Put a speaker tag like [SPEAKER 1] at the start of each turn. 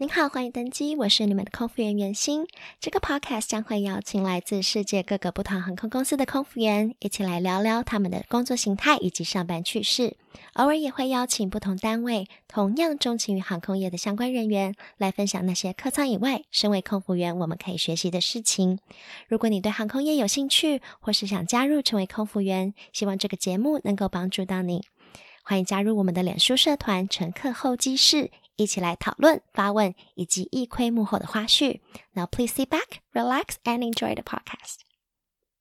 [SPEAKER 1] 您好，欢迎登机，我是你们的空服员袁心。这个 podcast 将会邀请来自世界各个不同航空公司的空服员，一起来聊聊他们的工作形态以及上班趣事。偶尔也会邀请不同单位同样钟情于航空业的相关人员，来分享那些客舱以外，身为空服员我们可以学习的事情。如果你对航空业有兴趣，或是想加入成为空服员，希望这个节目能够帮助到你。欢迎加入我们的脸书社团“乘客候机室”。一起来讨论、发问以及一窥幕后的花絮。Now please sit back, relax, and enjoy the podcast.